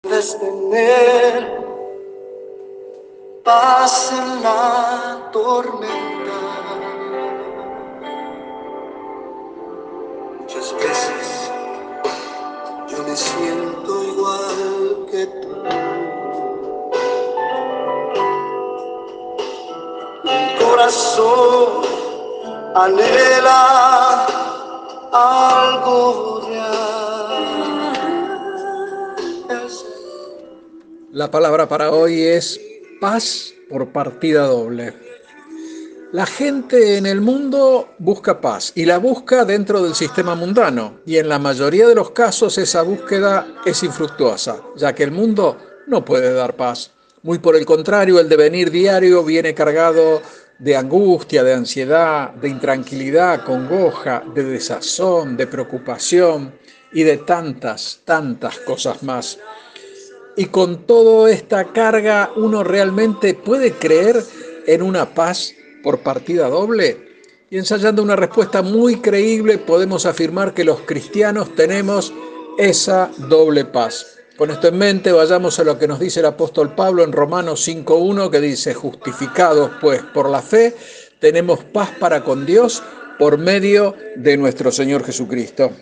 Puedes tener paz en la tormenta. Muchas veces yo me siento igual que tú. Mi corazón anhela algo La palabra para hoy es paz por partida doble. La gente en el mundo busca paz y la busca dentro del sistema mundano y en la mayoría de los casos esa búsqueda es infructuosa, ya que el mundo no puede dar paz. Muy por el contrario, el devenir diario viene cargado de angustia, de ansiedad, de intranquilidad, congoja, de desazón, de preocupación y de tantas, tantas cosas más. Y con toda esta carga, ¿uno realmente puede creer en una paz por partida doble? Y ensayando una respuesta muy creíble, podemos afirmar que los cristianos tenemos esa doble paz. Con esto en mente, vayamos a lo que nos dice el apóstol Pablo en Romanos 5.1, que dice, justificados pues por la fe, tenemos paz para con Dios por medio de nuestro Señor Jesucristo.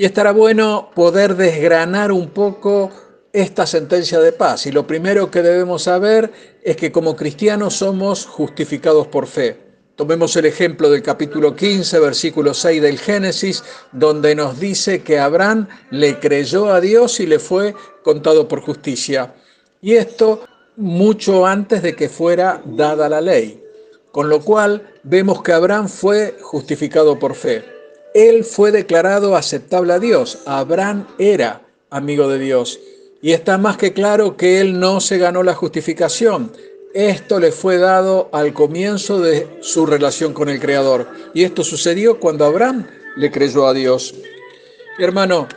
Y estará bueno poder desgranar un poco esta sentencia de paz. Y lo primero que debemos saber es que como cristianos somos justificados por fe. Tomemos el ejemplo del capítulo 15, versículo 6 del Génesis, donde nos dice que Abraham le creyó a Dios y le fue contado por justicia. Y esto mucho antes de que fuera dada la ley. Con lo cual vemos que Abraham fue justificado por fe él fue declarado aceptable a Dios. Abraham era amigo de Dios. Y está más que claro que él no se ganó la justificación. Esto le fue dado al comienzo de su relación con el Creador. Y esto sucedió cuando Abraham le creyó a Dios. Hermano,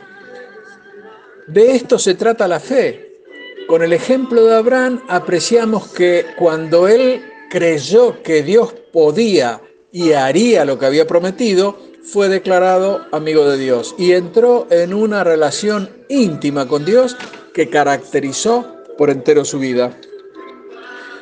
de esto se trata la fe. Con el ejemplo de Abraham apreciamos que cuando él creyó que Dios podía y haría lo que había prometido, fue declarado amigo de Dios y entró en una relación íntima con Dios que caracterizó por entero su vida.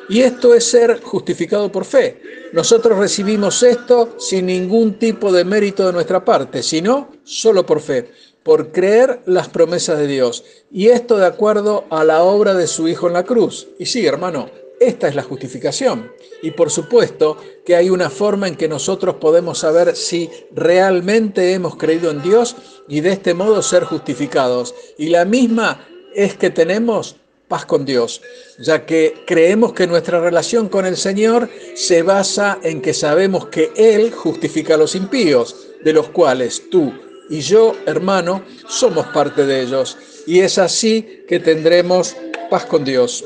Y esto es ser justificado por fe. Nosotros recibimos esto sin ningún tipo de mérito de nuestra parte, sino solo por fe, por creer las promesas de Dios. Y esto de acuerdo a la obra de su Hijo en la cruz. Y sí, hermano, esta es la justificación. Y por supuesto que hay una forma en que nosotros podemos saber si realmente hemos creído en Dios y de este modo ser justificados. Y la misma es que tenemos paz con Dios, ya que creemos que nuestra relación con el Señor se basa en que sabemos que Él justifica a los impíos, de los cuales tú y yo, hermano, somos parte de ellos. Y es así que tendremos paz con Dios.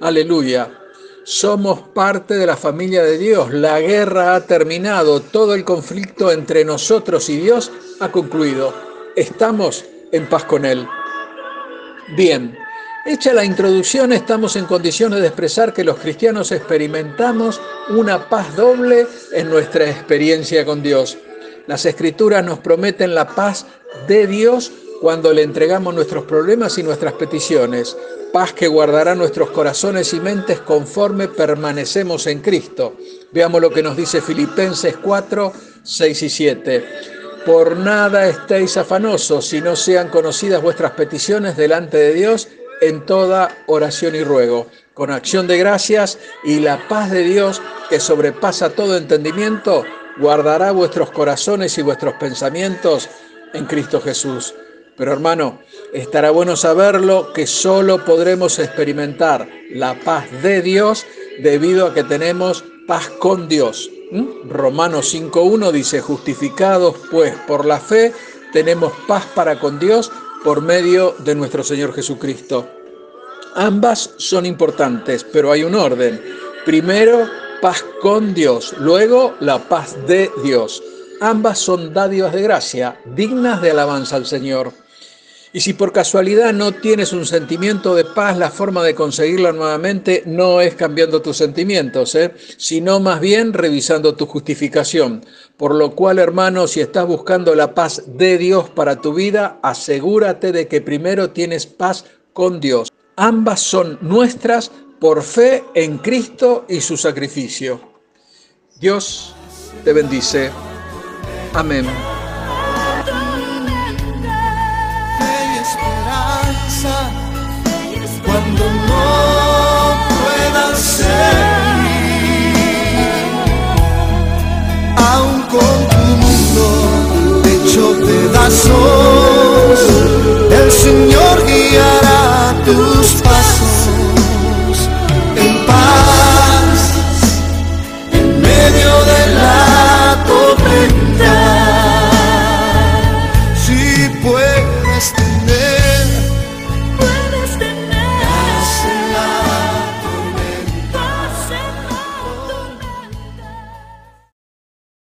Aleluya. Somos parte de la familia de Dios. La guerra ha terminado. Todo el conflicto entre nosotros y Dios ha concluido. Estamos en paz con Él. Bien, hecha la introducción, estamos en condiciones de expresar que los cristianos experimentamos una paz doble en nuestra experiencia con Dios. Las escrituras nos prometen la paz de Dios cuando le entregamos nuestros problemas y nuestras peticiones, paz que guardará nuestros corazones y mentes conforme permanecemos en Cristo. Veamos lo que nos dice Filipenses 4, 6 y 7. Por nada estéis afanosos, si no sean conocidas vuestras peticiones delante de Dios en toda oración y ruego, con acción de gracias y la paz de Dios que sobrepasa todo entendimiento, guardará vuestros corazones y vuestros pensamientos en Cristo Jesús. Pero hermano, estará bueno saberlo que solo podremos experimentar la paz de Dios debido a que tenemos paz con Dios. ¿Mm? Romanos 5.1 dice, justificados pues por la fe, tenemos paz para con Dios por medio de nuestro Señor Jesucristo. Ambas son importantes, pero hay un orden. Primero, paz con Dios, luego la paz de Dios. Ambas son dádivas de gracia, dignas de alabanza al Señor. Y si por casualidad no tienes un sentimiento de paz, la forma de conseguirla nuevamente no es cambiando tus sentimientos, ¿eh? sino más bien revisando tu justificación. Por lo cual, hermano, si estás buscando la paz de Dios para tu vida, asegúrate de que primero tienes paz con Dios. Ambas son nuestras por fe en Cristo y su sacrificio. Dios te bendice. Amén. cuando no pueda ser. Aún con tu mundo hecho pedazos, el Señor guiará tus pasos en paz en medio de la tormenta. Si puedes